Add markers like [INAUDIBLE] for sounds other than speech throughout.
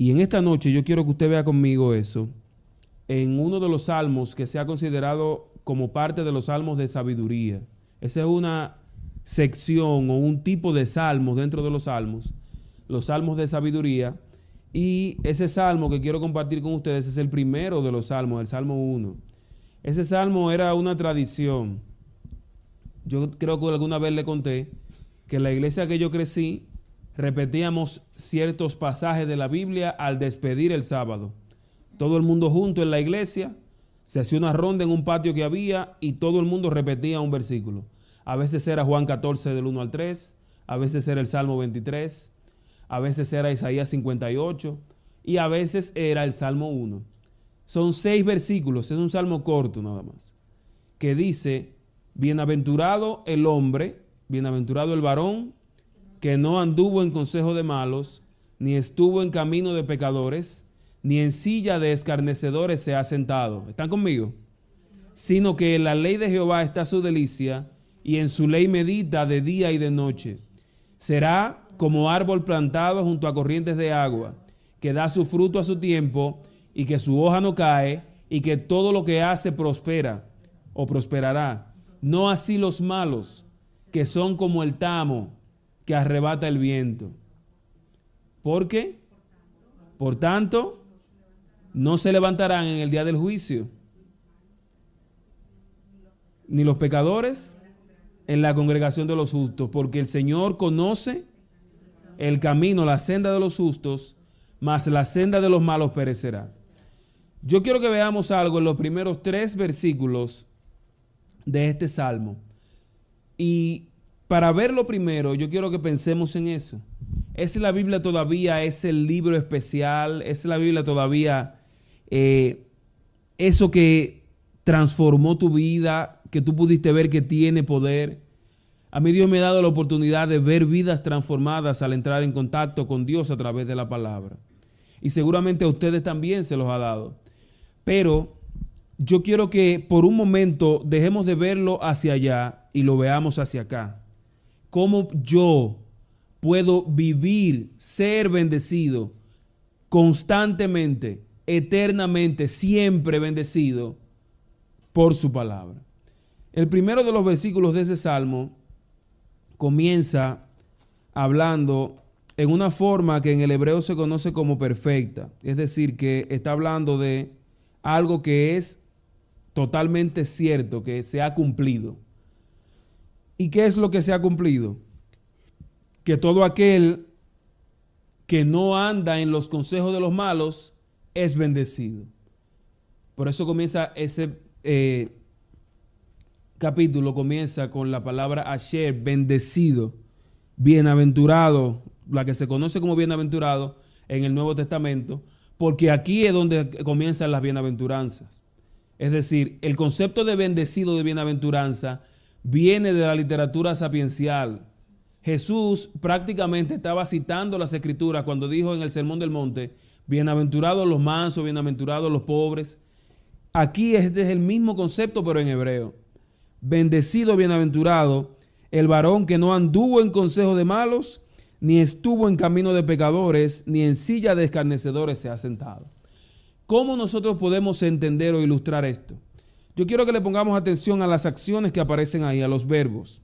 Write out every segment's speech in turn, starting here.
Y en esta noche yo quiero que usted vea conmigo eso, en uno de los salmos que se ha considerado como parte de los salmos de sabiduría. Esa es una sección o un tipo de salmos dentro de los salmos, los salmos de sabiduría. Y ese salmo que quiero compartir con ustedes es el primero de los salmos, el Salmo 1. Ese salmo era una tradición. Yo creo que alguna vez le conté que en la iglesia que yo crecí repetíamos ciertos pasajes de la Biblia al despedir el sábado. Todo el mundo junto en la iglesia, se hacía una ronda en un patio que había y todo el mundo repetía un versículo. A veces era Juan 14 del 1 al 3, a veces era el Salmo 23, a veces era Isaías 58 y a veces era el Salmo 1. Son seis versículos, es un salmo corto nada más, que dice, bienaventurado el hombre, bienaventurado el varón, que no anduvo en consejo de malos, ni estuvo en camino de pecadores, ni en silla de escarnecedores se ha sentado. ¿Están conmigo? Sino que en la ley de Jehová está su delicia, y en su ley medita de día y de noche. Será como árbol plantado junto a corrientes de agua, que da su fruto a su tiempo y que su hoja no cae y que todo lo que hace prospera o prosperará. No así los malos, que son como el tamo que arrebata el viento. ¿Por qué? Por tanto, no se levantarán en el día del juicio, ni los pecadores en la congregación de los justos, porque el Señor conoce el camino, la senda de los justos, mas la senda de los malos perecerá. Yo quiero que veamos algo en los primeros tres versículos de este salmo. Y para verlo primero, yo quiero que pensemos en eso. ¿Es la Biblia todavía es el libro especial? ¿Es la Biblia todavía eh, eso que transformó tu vida, que tú pudiste ver que tiene poder. A mí Dios me ha dado la oportunidad de ver vidas transformadas al entrar en contacto con Dios a través de la palabra. Y seguramente a ustedes también se los ha dado. Pero yo quiero que por un momento dejemos de verlo hacia allá y lo veamos hacia acá. ¿Cómo yo puedo vivir, ser bendecido constantemente, eternamente, siempre bendecido por su palabra? El primero de los versículos de ese salmo comienza hablando en una forma que en el hebreo se conoce como perfecta. Es decir, que está hablando de algo que es totalmente cierto, que se ha cumplido. ¿Y qué es lo que se ha cumplido? Que todo aquel que no anda en los consejos de los malos es bendecido. Por eso comienza ese eh, capítulo comienza con la palabra Asher, bendecido, bienaventurado, la que se conoce como bienaventurado en el Nuevo Testamento, porque aquí es donde comienzan las bienaventuranzas. Es decir, el concepto de bendecido, de bienaventuranza, viene de la literatura sapiencial. Jesús prácticamente estaba citando las escrituras cuando dijo en el Sermón del Monte, bienaventurados los mansos, bienaventurados los pobres. Aquí este es el mismo concepto, pero en hebreo. Bendecido, bienaventurado, el varón que no anduvo en consejo de malos, ni estuvo en camino de pecadores, ni en silla de escarnecedores se ha sentado. ¿Cómo nosotros podemos entender o ilustrar esto? Yo quiero que le pongamos atención a las acciones que aparecen ahí, a los verbos.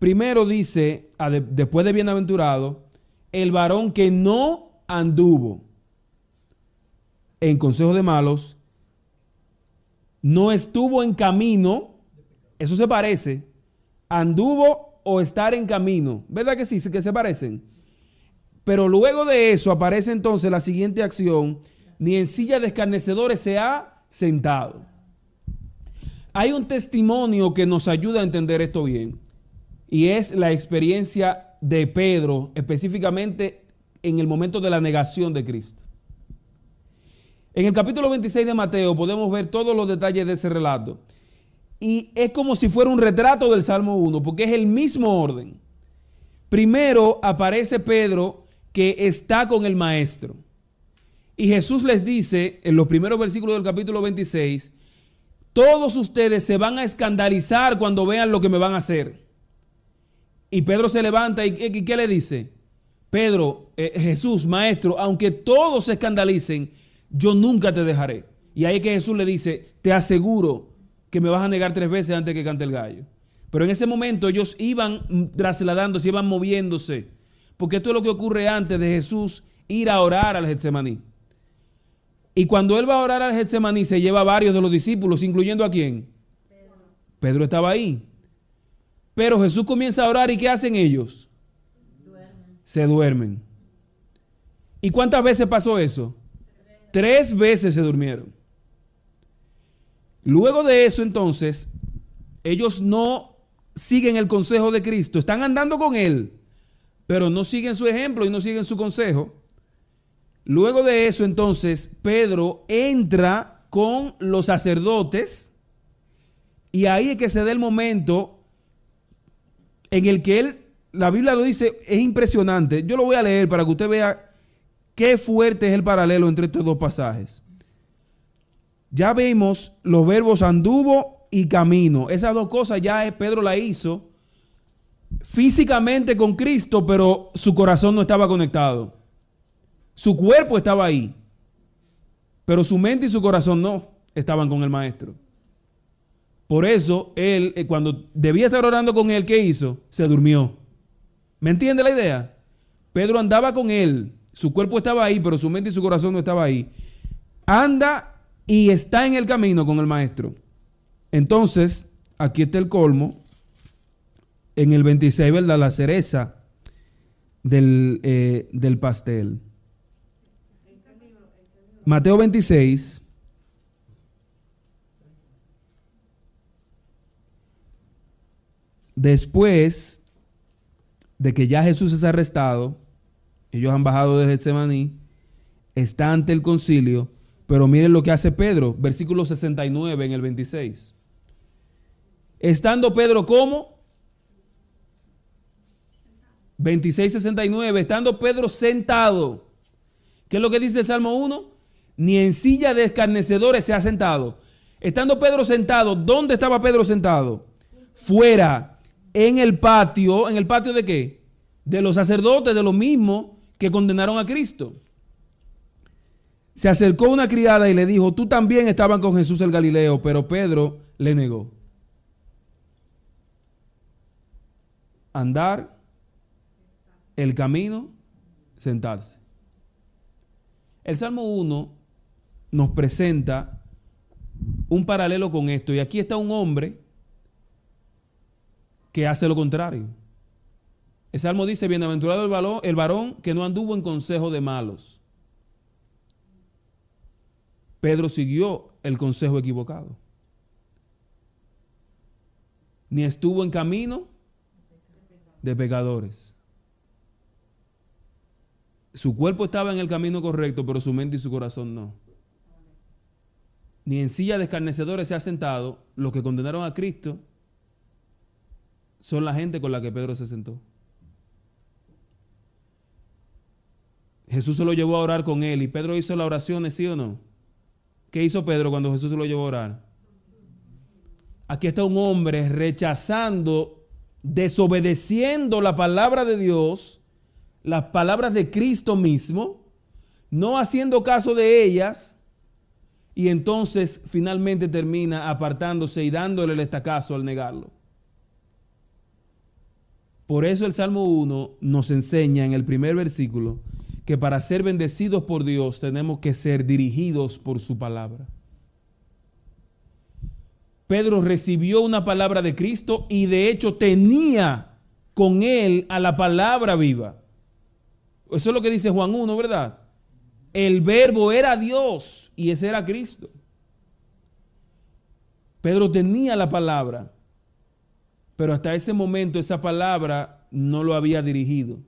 Primero dice, después de bienaventurado, el varón que no anduvo en consejo de malos, no estuvo en camino eso se parece. Anduvo o estar en camino. ¿Verdad que sí? Que se parecen. Pero luego de eso aparece entonces la siguiente acción. Ni en silla de escarnecedores se ha sentado. Hay un testimonio que nos ayuda a entender esto bien. Y es la experiencia de Pedro, específicamente en el momento de la negación de Cristo. En el capítulo 26 de Mateo podemos ver todos los detalles de ese relato y es como si fuera un retrato del Salmo 1, porque es el mismo orden. Primero aparece Pedro que está con el maestro. Y Jesús les dice en los primeros versículos del capítulo 26, todos ustedes se van a escandalizar cuando vean lo que me van a hacer. Y Pedro se levanta y ¿qué, le dice? Pedro, eh, Jesús, maestro, aunque todos se escandalicen, yo nunca te dejaré. Y ahí que Jesús le dice, te aseguro que me vas a negar tres veces antes que cante el gallo. Pero en ese momento ellos iban trasladándose, iban moviéndose. Porque esto es lo que ocurre antes de Jesús ir a orar al Getsemaní. Y cuando él va a orar al Getsemaní, se lleva a varios de los discípulos, incluyendo a quién? Pedro. Pedro estaba ahí. Pero Jesús comienza a orar y ¿qué hacen ellos? Se duermen. ¿Y cuántas veces pasó eso? Tres veces se durmieron. Luego de eso, entonces, ellos no siguen el consejo de Cristo, están andando con Él, pero no siguen su ejemplo y no siguen su consejo. Luego de eso, entonces, Pedro entra con los sacerdotes y ahí es que se da el momento en el que él, la Biblia lo dice, es impresionante. Yo lo voy a leer para que usted vea qué fuerte es el paralelo entre estos dos pasajes. Ya vemos los verbos anduvo y camino. Esas dos cosas ya Pedro la hizo físicamente con Cristo, pero su corazón no estaba conectado. Su cuerpo estaba ahí, pero su mente y su corazón no estaban con el maestro. Por eso él, eh, cuando debía estar orando con él, ¿qué hizo? Se durmió. ¿Me entiende la idea? Pedro andaba con él, su cuerpo estaba ahí, pero su mente y su corazón no estaba ahí. Anda y está en el camino con el maestro. Entonces, aquí está el colmo. En el 26, ¿verdad? La cereza del, eh, del pastel. Mateo 26. Después de que ya Jesús es arrestado, ellos han bajado de Getsemaní, está ante el concilio, pero miren lo que hace Pedro, versículo 69 en el 26. Estando Pedro como 26-69, estando Pedro sentado. ¿Qué es lo que dice el Salmo 1? Ni en silla de escarnecedores se ha sentado. Estando Pedro sentado, ¿dónde estaba Pedro sentado? Fuera, en el patio. ¿En el patio de qué? De los sacerdotes, de los mismos que condenaron a Cristo. Se acercó una criada y le dijo, tú también estabas con Jesús el Galileo, pero Pedro le negó. Andar el camino, sentarse. El Salmo 1 nos presenta un paralelo con esto. Y aquí está un hombre que hace lo contrario. El Salmo dice, bienaventurado el varón, que no anduvo en consejo de malos. Pedro siguió el consejo equivocado. Ni estuvo en camino de pecadores. Su cuerpo estaba en el camino correcto, pero su mente y su corazón no. Ni en silla de escarnecedores se ha sentado. Los que condenaron a Cristo son la gente con la que Pedro se sentó. Jesús se lo llevó a orar con él y Pedro hizo la oración, ¿sí o no? ¿Qué hizo Pedro cuando Jesús se lo llevó a orar? Aquí está un hombre rechazando, desobedeciendo la palabra de Dios, las palabras de Cristo mismo, no haciendo caso de ellas, y entonces finalmente termina apartándose y dándole el estacazo al negarlo. Por eso el Salmo 1 nos enseña en el primer versículo que para ser bendecidos por Dios tenemos que ser dirigidos por su palabra. Pedro recibió una palabra de Cristo y de hecho tenía con él a la palabra viva. Eso es lo que dice Juan 1, ¿verdad? El verbo era Dios y ese era Cristo. Pedro tenía la palabra, pero hasta ese momento esa palabra no lo había dirigido.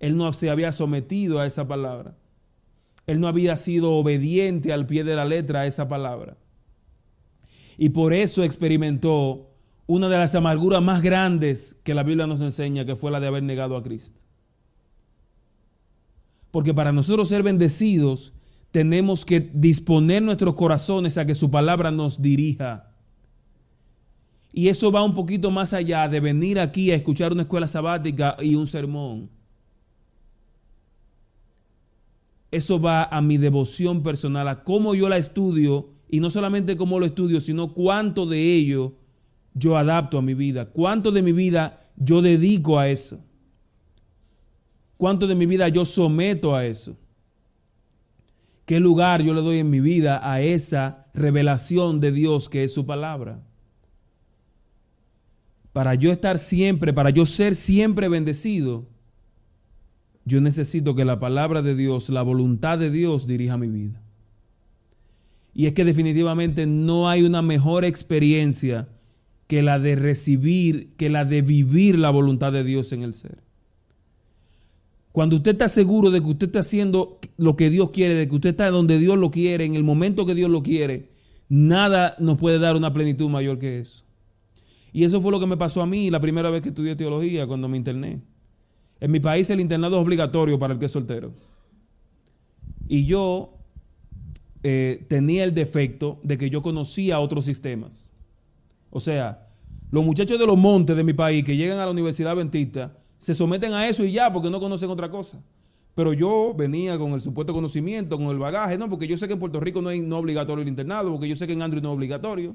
Él no se había sometido a esa palabra. Él no había sido obediente al pie de la letra a esa palabra. Y por eso experimentó una de las amarguras más grandes que la Biblia nos enseña, que fue la de haber negado a Cristo. Porque para nosotros ser bendecidos, tenemos que disponer nuestros corazones a que su palabra nos dirija. Y eso va un poquito más allá de venir aquí a escuchar una escuela sabática y un sermón. eso va a mi devoción personal, a cómo yo la estudio, y no solamente cómo lo estudio, sino cuánto de ello yo adapto a mi vida, cuánto de mi vida yo dedico a eso, cuánto de mi vida yo someto a eso, qué lugar yo le doy en mi vida a esa revelación de Dios que es su palabra. Para yo estar siempre, para yo ser siempre bendecido, yo necesito que la palabra de Dios, la voluntad de Dios dirija mi vida. Y es que definitivamente no hay una mejor experiencia que la de recibir, que la de vivir la voluntad de Dios en el ser. Cuando usted está seguro de que usted está haciendo lo que Dios quiere, de que usted está donde Dios lo quiere, en el momento que Dios lo quiere, nada nos puede dar una plenitud mayor que eso. Y eso fue lo que me pasó a mí la primera vez que estudié teología, cuando me interné. En mi país el internado es obligatorio para el que es soltero. Y yo eh, tenía el defecto de que yo conocía otros sistemas. O sea, los muchachos de los montes de mi país que llegan a la Universidad Adventista se someten a eso y ya, porque no conocen otra cosa. Pero yo venía con el supuesto conocimiento, con el bagaje, no, porque yo sé que en Puerto Rico no es no obligatorio el internado, porque yo sé que en Andrew no es obligatorio,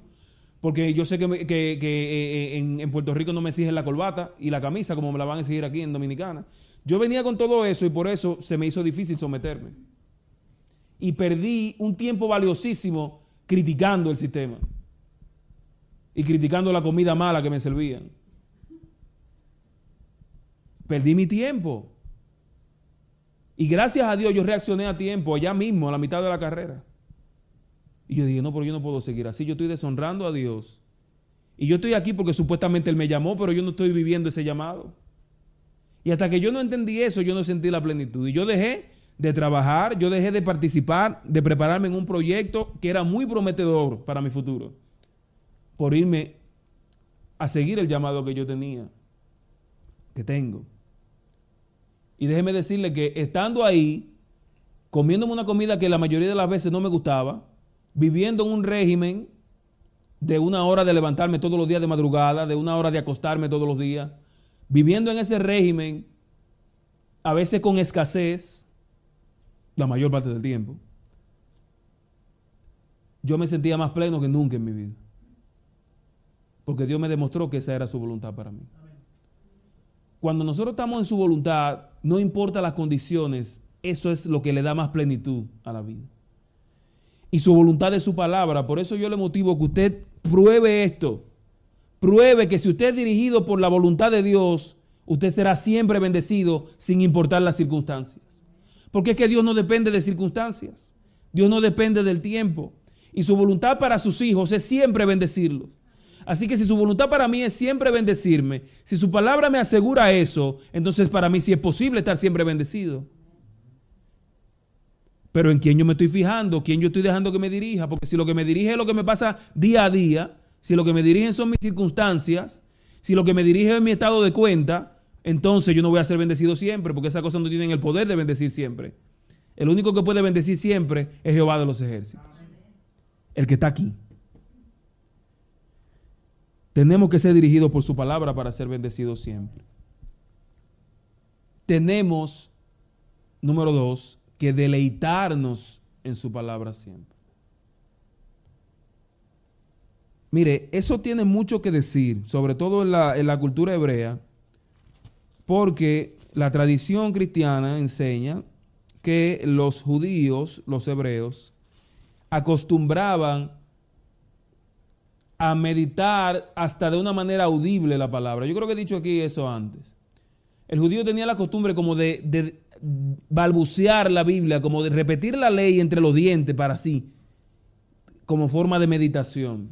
porque yo sé que, eh, eh, en, Puerto Rico no me exigen la corbata y la camisa como me la van a exigir aquí en Dominicana. Yo venía con todo eso y por eso se me hizo difícil someterme. Y perdí un tiempo valiosísimo criticando el sistema y criticando la comida mala que me servían. Perdí mi tiempo. Y gracias a Dios yo reaccioné a tiempo, allá mismo, a la mitad de la carrera. Y yo dije, no, pero yo no puedo seguir así, yo estoy deshonrando a Dios. Y yo estoy aquí porque supuestamente Él me llamó, pero yo no estoy viviendo ese llamado. Y hasta que yo no entendí eso, yo no sentí la plenitud. Y yo dejé de trabajar, yo dejé de participar, de prepararme en un proyecto que era muy prometedor para mi futuro, por irme a seguir el llamado que yo tenía, que tengo. Y déjeme decirle que estando ahí, comiéndome una comida que la mayoría de las veces no me gustaba, viviendo en un régimen de una hora de levantarme todos los días de madrugada, de una hora de acostarme todos los días, viviendo en ese régimen, a veces con escasez, la mayor parte del tiempo, yo me sentía más pleno que nunca en mi vida. Porque Dios me demostró que esa era su voluntad para mí. Cuando nosotros estamos en su voluntad, no importa las condiciones, eso es lo que le da más plenitud a la vida y su voluntad de su palabra. Por eso yo le motivo que usted pruebe esto. Pruebe que si usted es dirigido por la voluntad de Dios, usted será siempre bendecido sin importar las circunstancias. Porque es que Dios no depende de circunstancias. Dios no depende del tiempo. Y su voluntad para sus hijos es siempre bendecirlos. Así que si su voluntad para mí es siempre bendecirme, si su palabra me asegura eso, entonces para mí sí es posible estar siempre bendecido pero en quién yo me estoy fijando, quién yo estoy dejando que me dirija, porque si lo que me dirige es lo que me pasa día a día, si lo que me dirigen son mis circunstancias, si lo que me dirige es mi estado de cuenta, entonces yo no voy a ser bendecido siempre, porque esas cosas no tienen el poder de bendecir siempre. El único que puede bendecir siempre es Jehová de los ejércitos, el que está aquí. Tenemos que ser dirigidos por su palabra para ser bendecidos siempre. Tenemos, número dos, que deleitarnos en su palabra siempre. Mire, eso tiene mucho que decir, sobre todo en la, en la cultura hebrea, porque la tradición cristiana enseña que los judíos, los hebreos, acostumbraban a meditar hasta de una manera audible la palabra. Yo creo que he dicho aquí eso antes. El judío tenía la costumbre como de, balbucear la Biblia, como de repetir la ley entre los dientes para sí, como forma de meditación.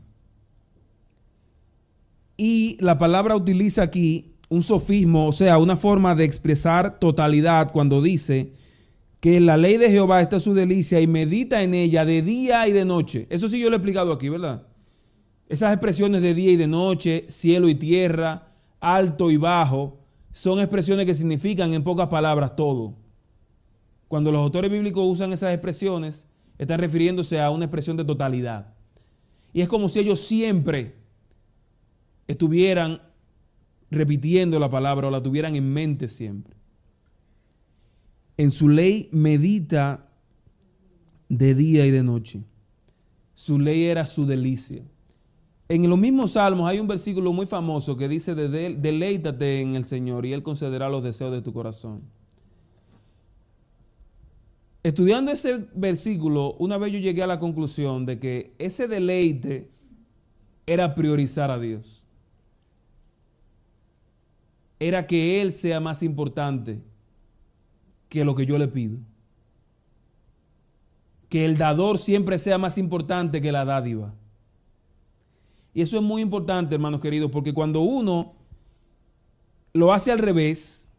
Y la palabra utiliza aquí un sofismo, o sea, una forma de expresar totalidad cuando dice que la ley de Jehová está su delicia y medita en ella de día y de noche. Eso sí yo lo he explicado aquí, ¿verdad? Esas expresiones de día y de noche, cielo y tierra, alto y bajo, son expresiones que significan en pocas palabras todo. Cuando los autores bíblicos usan esas expresiones, están refiriéndose a una expresión de totalidad. Y es como si ellos siempre estuvieran repitiendo la palabra o la tuvieran en mente siempre. En su ley medita de día y de noche. Su ley era su delicia. En los mismos salmos hay un versículo muy famoso que dice, deleítate en el Señor y Él concederá los deseos de tu corazón. Estudiando ese versículo, una vez yo llegué a la conclusión de que ese deleite era priorizar a Dios. Era que Él sea más importante que lo que yo le pido. Que el dador siempre sea más importante que la dádiva. Y eso es muy importante, hermanos queridos, porque cuando uno lo hace al revés,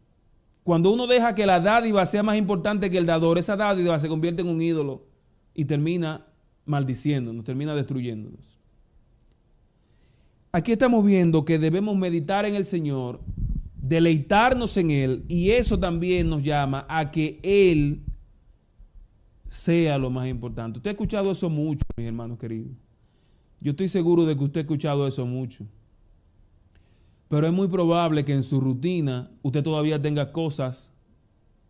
cuando uno deja que la dádiva sea más importante que el dador, esa dádiva se convierte en un ídolo y termina maldiciéndonos, termina destruyéndonos. Aquí estamos viendo que debemos meditar en el Señor, deleitarnos en Él y eso también nos llama a que Él sea lo más importante. Usted ha escuchado eso mucho, mis hermanos queridos. Yo estoy seguro de que usted ha escuchado eso mucho. Pero es muy probable que en su rutina usted todavía tenga cosas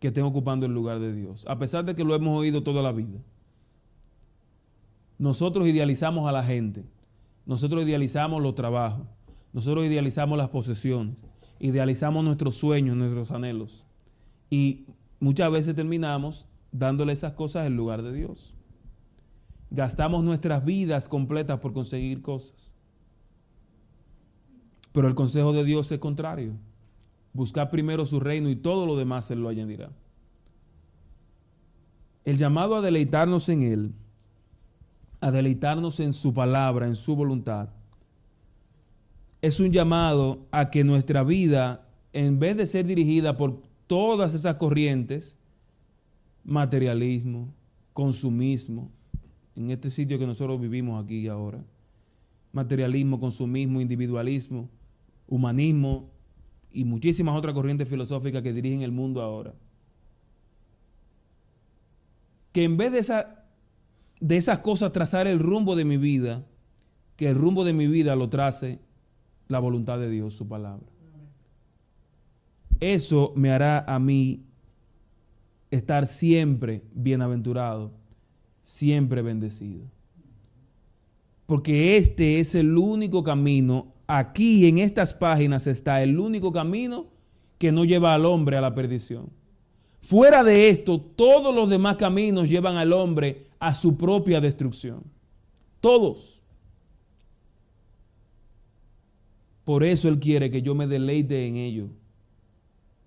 que estén ocupando el lugar de Dios, a pesar de que lo hemos oído toda la vida. Nosotros idealizamos a la gente, nosotros idealizamos los trabajos, nosotros idealizamos las posesiones, idealizamos nuestros sueños, nuestros anhelos. Y muchas veces terminamos dándole esas cosas en lugar de Dios. Gastamos nuestras vidas completas por conseguir cosas. Pero el consejo de Dios es contrario. Buscar primero su reino y todo lo demás Él lo añadirá. El llamado a deleitarnos en Él, a deleitarnos en su palabra, en su voluntad, es un llamado a que nuestra vida, en vez de ser dirigida por todas esas corrientes, materialismo, consumismo, en este sitio que nosotros vivimos aquí y ahora, materialismo, consumismo, individualismo, humanismo y muchísimas otras corrientes filosóficas que dirigen el mundo ahora. Que en vez de, esa, de esas cosas trazar el rumbo de mi vida, que el rumbo de mi vida lo trace la voluntad de Dios, su palabra. Eso me hará a mí estar siempre bienaventurado, siempre bendecido. Porque este es el único camino aquí en estas páginas está el único camino que no lleva al hombre a la perdición. Fuera de esto, todos los demás caminos llevan al hombre a su propia destrucción. Todos. Por eso Él quiere que yo me deleite en ello.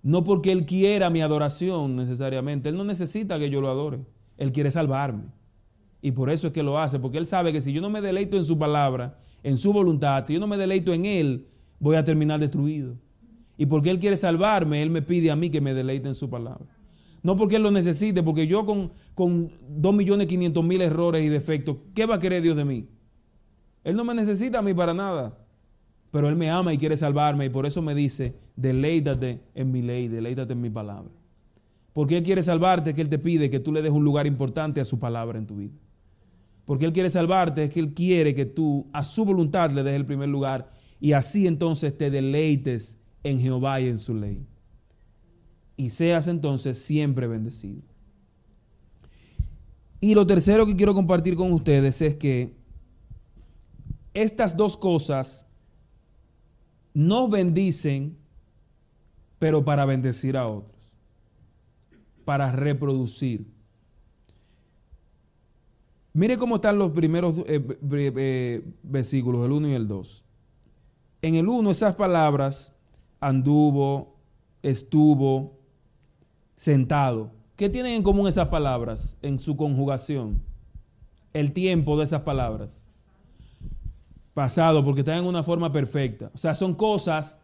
No porque Él quiera mi adoración necesariamente. Él no necesita que yo lo adore. Él quiere salvarme. Y por eso es que lo hace. Porque Él sabe que si yo no me deleito en su palabra, en su voluntad, si yo no me deleito en Él, voy a terminar destruido. Y porque Él quiere salvarme, Él me pide a mí que me deleite en su palabra. No porque Él lo necesite, porque yo con, con 2.500.000 errores y defectos, ¿qué va a querer Dios de mí? Él no me necesita a mí para nada. Pero Él me ama y quiere salvarme y por eso me dice, deleítate en mi ley, deleítate en mi palabra. Porque Él quiere salvarte, que Él te pide que tú le des un lugar importante a su palabra en tu vida porque Él quiere salvarte, es que Él quiere que tú a su voluntad le des el primer lugar y así entonces te deleites en Jehová y en su ley. Y seas entonces siempre bendecido. Y lo tercero que quiero compartir con ustedes es que estas dos cosas nos bendicen, pero para bendecir a otros, para reproducir. Mire cómo están los primeros eh, eh, versículos, el 1 y el 2. En el 1 esas palabras, anduvo, estuvo, sentado. ¿Qué tienen en común esas palabras en su conjugación? El tiempo de esas palabras. Pasado, porque están en una forma perfecta. O sea, son cosas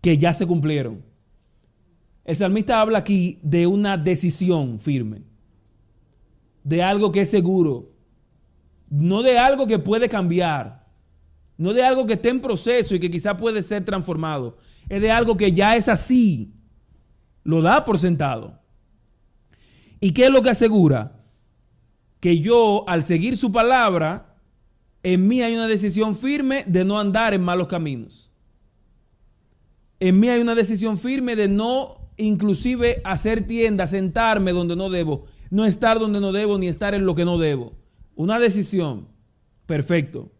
que ya se cumplieron. El salmista habla aquí de una decisión firme de algo que es seguro, no de algo que puede cambiar, no de algo que esté en proceso y que quizá puede ser transformado, es de algo que ya es así, lo da por sentado. ¿Y qué es lo que asegura? Que yo, al seguir su palabra, en mí hay una decisión firme de no andar en malos caminos. En mí hay una decisión firme de no inclusive hacer tienda, sentarme donde no debo, no estar donde no debo ni estar en lo que no debo. Una decisión. Perfecto.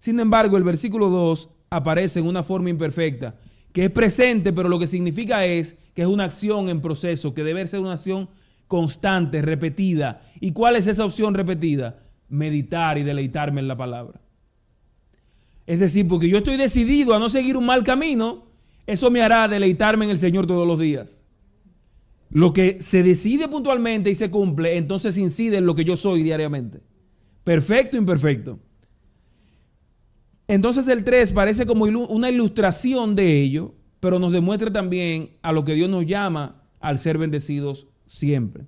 Sin embargo, el versículo 2 aparece en una forma imperfecta, que es presente, pero lo que significa es que es una acción en proceso, que debe ser una acción constante, repetida. ¿Y cuál es esa opción repetida? Meditar y deleitarme en la palabra. Es decir, porque yo estoy decidido a no seguir un mal camino, eso me hará deleitarme en el Señor todos los días. Lo que se decide puntualmente y se cumple, entonces incide en lo que yo soy diariamente. Perfecto, imperfecto. Entonces el 3 parece como una ilustración de ello, pero nos demuestra también a lo que Dios nos llama al ser bendecidos siempre.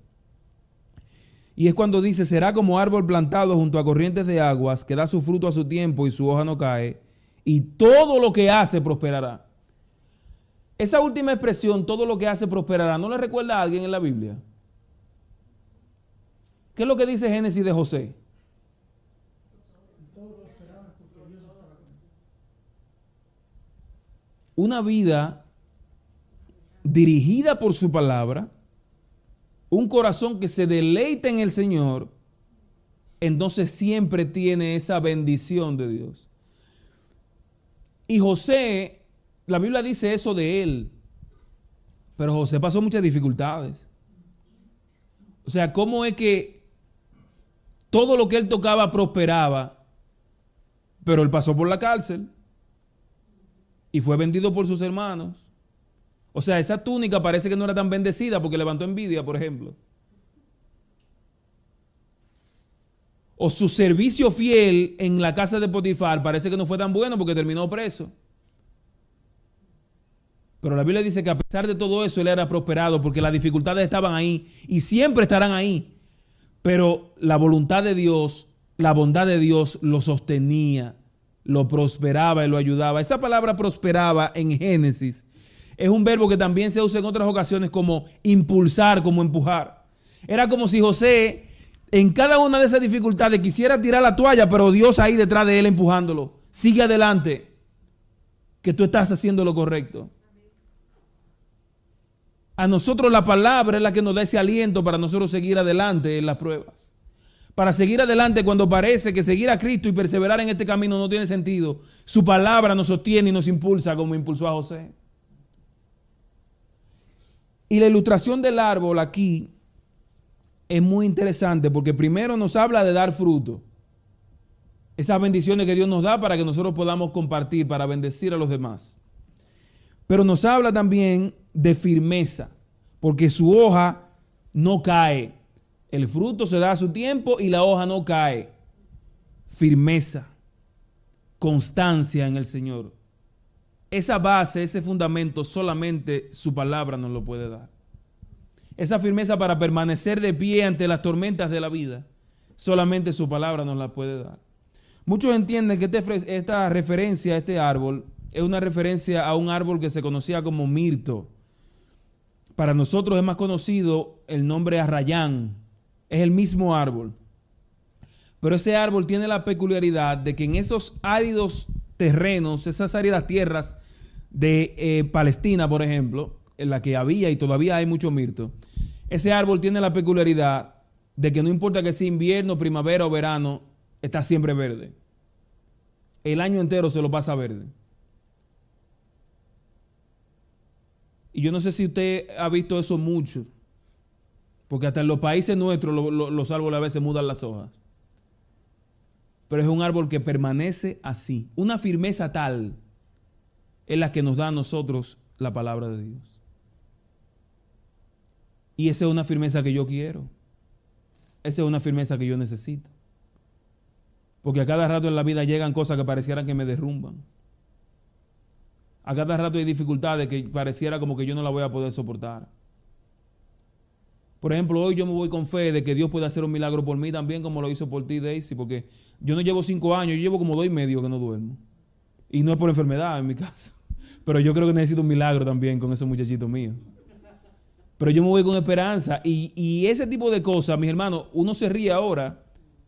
Y es cuando dice, será como árbol plantado junto a corrientes de aguas, que da su fruto a su tiempo y su hoja no cae, y todo lo que hace prosperará. Esa última expresión, todo lo que hace prosperará, ¿no le recuerda a alguien en la Biblia? ¿Qué es lo que dice Génesis de José? Una vida dirigida por su palabra, un corazón que se deleita en el Señor, entonces siempre tiene esa bendición de Dios. Y José la Biblia dice eso de él. Pero José pasó muchas dificultades. O sea, ¿cómo es que todo lo que él tocaba prosperaba? Pero él pasó por la cárcel y fue vendido por sus hermanos. O sea, esa túnica parece que no era tan bendecida porque levantó envidia, por ejemplo. O su servicio fiel en la casa de Potifar parece que no fue tan bueno porque terminó preso. Pero la Biblia dice que a pesar de todo eso, él era prosperado porque las dificultades estaban ahí y siempre estarán ahí. Pero la voluntad de Dios, la bondad de Dios lo sostenía, lo prosperaba y lo ayudaba. Esa palabra prosperaba en Génesis es un verbo que también se usa en otras ocasiones como impulsar, como empujar. Era como si José en cada una de esas dificultades quisiera tirar la toalla, pero Dios ahí detrás de él empujándolo. Sigue adelante, que tú estás haciendo lo correcto. A nosotros la palabra es la que nos da ese aliento para nosotros seguir adelante en las pruebas. Para seguir adelante cuando parece que seguir a Cristo y perseverar en este camino no tiene sentido. Su palabra nos sostiene y nos impulsa como impulsó a José. Y la ilustración del árbol aquí es muy interesante porque primero nos habla de dar fruto. Esas bendiciones que Dios nos da para que nosotros podamos compartir, para bendecir a los demás. Pero nos habla también de firmeza, porque su hoja no cae. El fruto se da a su tiempo y la hoja no cae. Firmeza, constancia en el Señor. Esa base, ese fundamento, solamente su palabra nos lo puede dar. Esa firmeza para permanecer de pie ante las tormentas de la vida, solamente su palabra nos la puede dar. Muchos entienden que este esta referencia a este árbol es una referencia a un árbol que se conocía como mirto para nosotros es más conocido el nombre arrayán. Es el mismo árbol. Pero ese árbol tiene la peculiaridad de que en esos áridos terrenos, esas áridas tierras de eh, Palestina, por ejemplo, en la que había y todavía hay mucho mirto, ese árbol tiene la peculiaridad de que no importa que sea invierno, primavera o verano, está siempre verde. El año entero se lo pasa verde. Y yo no sé si usted ha visto eso mucho, porque hasta en los países nuestros los árboles a veces mudan las hojas. Pero es un árbol que permanece así. Una firmeza tal es la que nos da a nosotros la palabra de Dios. Y esa es una firmeza que yo quiero. Esa es una firmeza que yo necesito. Porque a cada rato en la vida llegan cosas que parecieran que me derrumban. A cada rato hay dificultades que pareciera como que yo no la voy a poder soportar. Por ejemplo, hoy yo me voy con fe de que Dios puede hacer un milagro por mí también como lo hizo por ti, Daisy, porque yo no llevo cinco años, yo llevo como dos y medio que no duermo. Y no es por enfermedad en mi [LAUGHS] caso. Pero yo creo que necesito un milagro también con esos muchachitos míos. Pero yo me voy con esperanza. Y, y ese tipo de cosas, mis hermanos, uno se ríe ahora,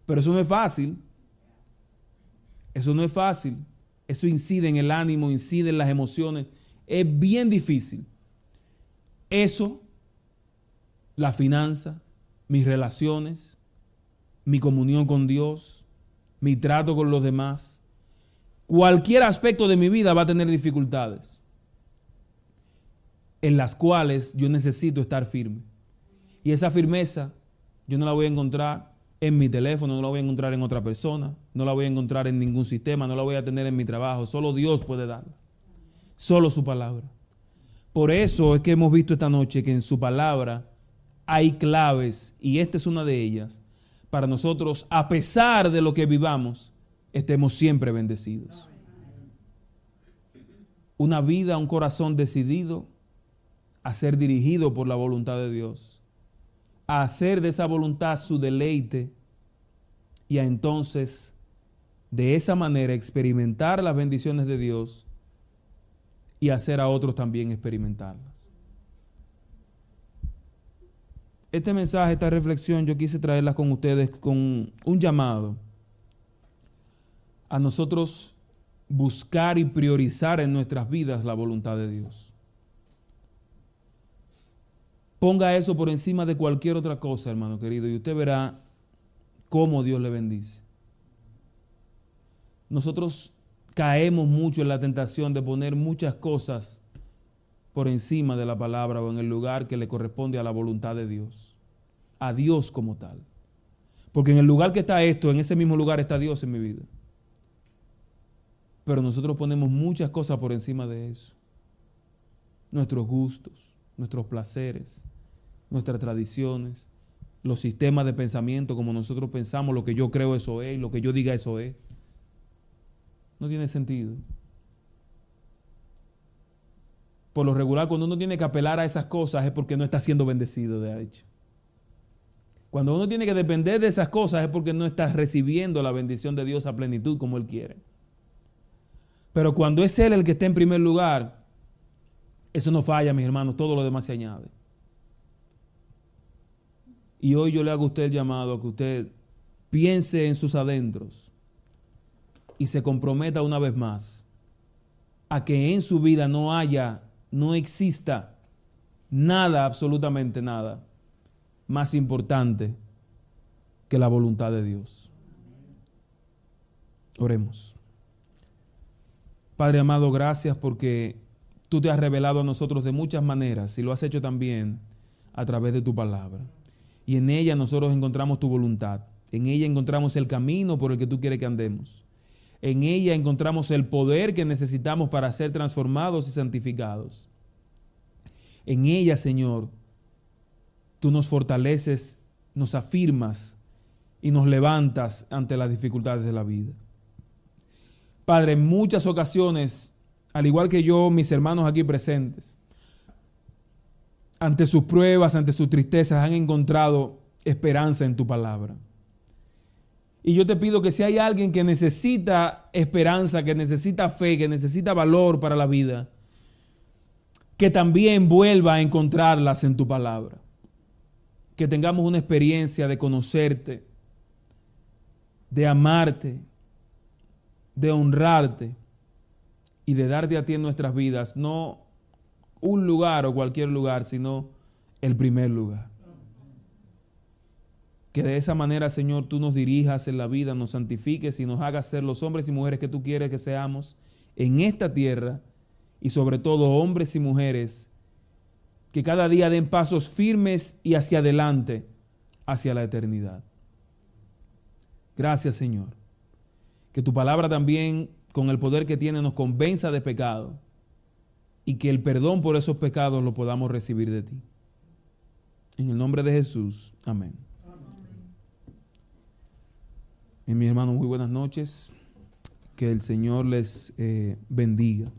pero eso no es fácil. Eso no es fácil. Eso incide en el ánimo, incide en las emociones. Es bien difícil. Eso, la finanza, mis relaciones, mi comunión con Dios, mi trato con los demás. Cualquier aspecto de mi vida va a tener dificultades en las cuales yo necesito estar firme. Y esa firmeza yo no la voy a encontrar en mi teléfono, no la voy a encontrar en otra persona, no la voy a encontrar en ningún sistema, no la voy a tener en mi trabajo. Solo Dios puede darla. Solo su palabra. Por eso es que hemos visto esta noche que en su palabra hay claves, y esta es una de ellas, para nosotros, a pesar de lo que vivamos, estemos siempre bendecidos. Una vida, un corazón decidido a ser dirigido por la voluntad de Dios, a hacer de esa voluntad su deleite y a entonces de esa manera experimentar las bendiciones de Dios y hacer a otros también experimentarlas. Este mensaje, esta reflexión, yo quise traerla con ustedes con un llamado a nosotros buscar y priorizar en nuestras vidas la voluntad de Dios. Ponga eso por encima de cualquier otra cosa, hermano querido, y usted verá cómo Dios le bendice. Nosotros caemos mucho en la tentación de poner muchas cosas por encima de la palabra o en el lugar que le corresponde a la voluntad de Dios, a Dios como tal. Porque en el lugar que está esto, en ese mismo lugar está Dios en mi vida. Pero nosotros ponemos muchas cosas por encima de eso. Nuestros gustos, nuestros placeres, nuestras tradiciones, los sistemas de pensamiento, como nosotros pensamos, lo que yo creo eso es, lo que yo diga eso es. No tiene sentido. Por lo regular, cuando uno tiene que apelar a esas cosas es porque no está siendo bendecido, de hecho. Cuando uno tiene que depender de esas cosas es porque no está recibiendo la bendición de Dios a plenitud como Él quiere. Pero cuando es Él el que está en primer lugar, eso no falla, mis hermanos, todo lo demás se añade. Y hoy yo le hago a usted el llamado a que usted piense en sus adentros y se comprometa una vez más a que en su vida no haya, no exista nada, absolutamente nada, más importante que la voluntad de Dios. Oremos. Padre amado, gracias porque tú te has revelado a nosotros de muchas maneras y lo has hecho también a través de tu palabra y en ella nosotros encontramos tu voluntad. En ella encontramos el camino por el que tú quieres que andemos. En ella encontramos el poder que necesitamos para ser transformados y santificados. En ella, Señor, tú nos fortaleces, nos afirmas y nos levantas ante las dificultades de la vida. Padre, en muchas ocasiones, al igual que yo, mis hermanos aquí presentes, ante sus pruebas, ante sus tristezas, han encontrado esperanza en tu palabra. Y yo te pido que si hay alguien que necesita esperanza, que necesita fe, que necesita valor para la vida, que también vuelva a encontrarlas en tu palabra. Que tengamos una experiencia de conocerte, de amarte, de honrarte y de darte a ti en nuestras vidas, no un lugar o cualquier lugar, sino el primer lugar. Que de esa manera, Señor, tú nos dirijas en la vida, nos santifiques y nos hagas ser los hombres y mujeres que tú quieres que seamos en esta tierra y sobre todo hombres y mujeres que cada día den pasos firmes y hacia adelante, hacia la eternidad. Gracias, Señor. Que tu palabra también, con el poder que tiene, nos convenza de pecado y que el perdón por esos pecados lo podamos recibir de ti. En el nombre de Jesús, amén. amén. Eh, mis hermanos, muy buenas noches. Que el Señor les eh, bendiga.